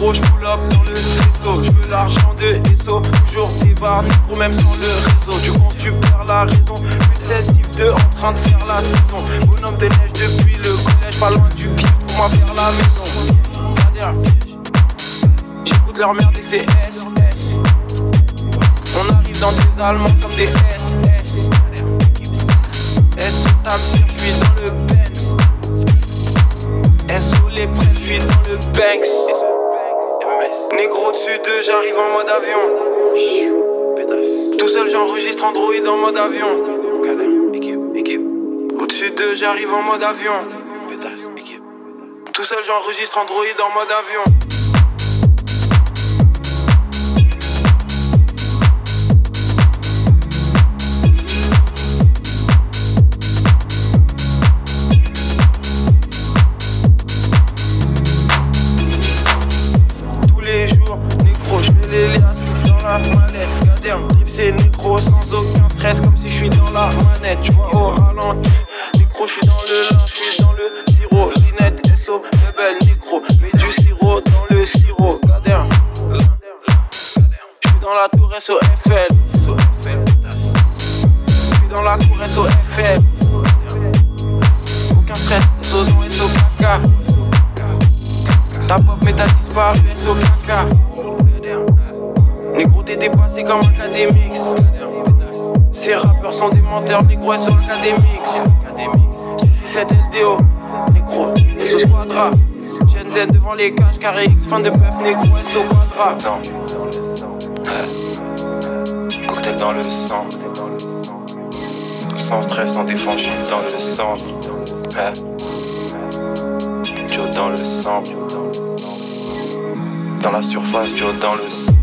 négro, je pull dans le vaisseau. Je veux l'argent de SO, toujours des barres négro, même sans le réseau. Tu comptes, tu perds la raison. Plus 2 en train de faire la saison. Bonhomme de neige depuis le collège, pas loin du pied pour moi faire la maison. J'écoute leur merde et c'est S, S. On arrive dans des Allemands comme des SS. S sur table, je suis dans le Benz. SO les prêts, je suis dans le Banks. Négro dessus d'eux, j'arrive en mode avion. Tout seul, j'enregistre Android en mode avion. équipe, équipe. Au-dessus d'eux, j'arrive en mode avion. équipe. Tout seul, j'enregistre Android en mode avion. Sans aucun stress comme si je suis dans la manette. Tu vois au ralenti, micro, je suis dans le lin, je suis dans le sirop. Linette, SO, belle micro, mets du sirop dans le sirop. Gadin, je suis dans la tour SOFL. Je suis dans la tour SOFL. Aucun stress, SO, SO, caca. Ta pop mais t'as disparu, SO, caca. Négro t'es dépassé comme académix Ces rappeurs sont des menteurs, négro SO académix 667 LDO, négro SO Squadra. Gen devant les cages, carré X, fin de puff, négro SO Quadra. Cocktail dans le sang. Sans stress, sans défense, dans le centre. Joe dans le sang. Dans la surface, Joe dans le sang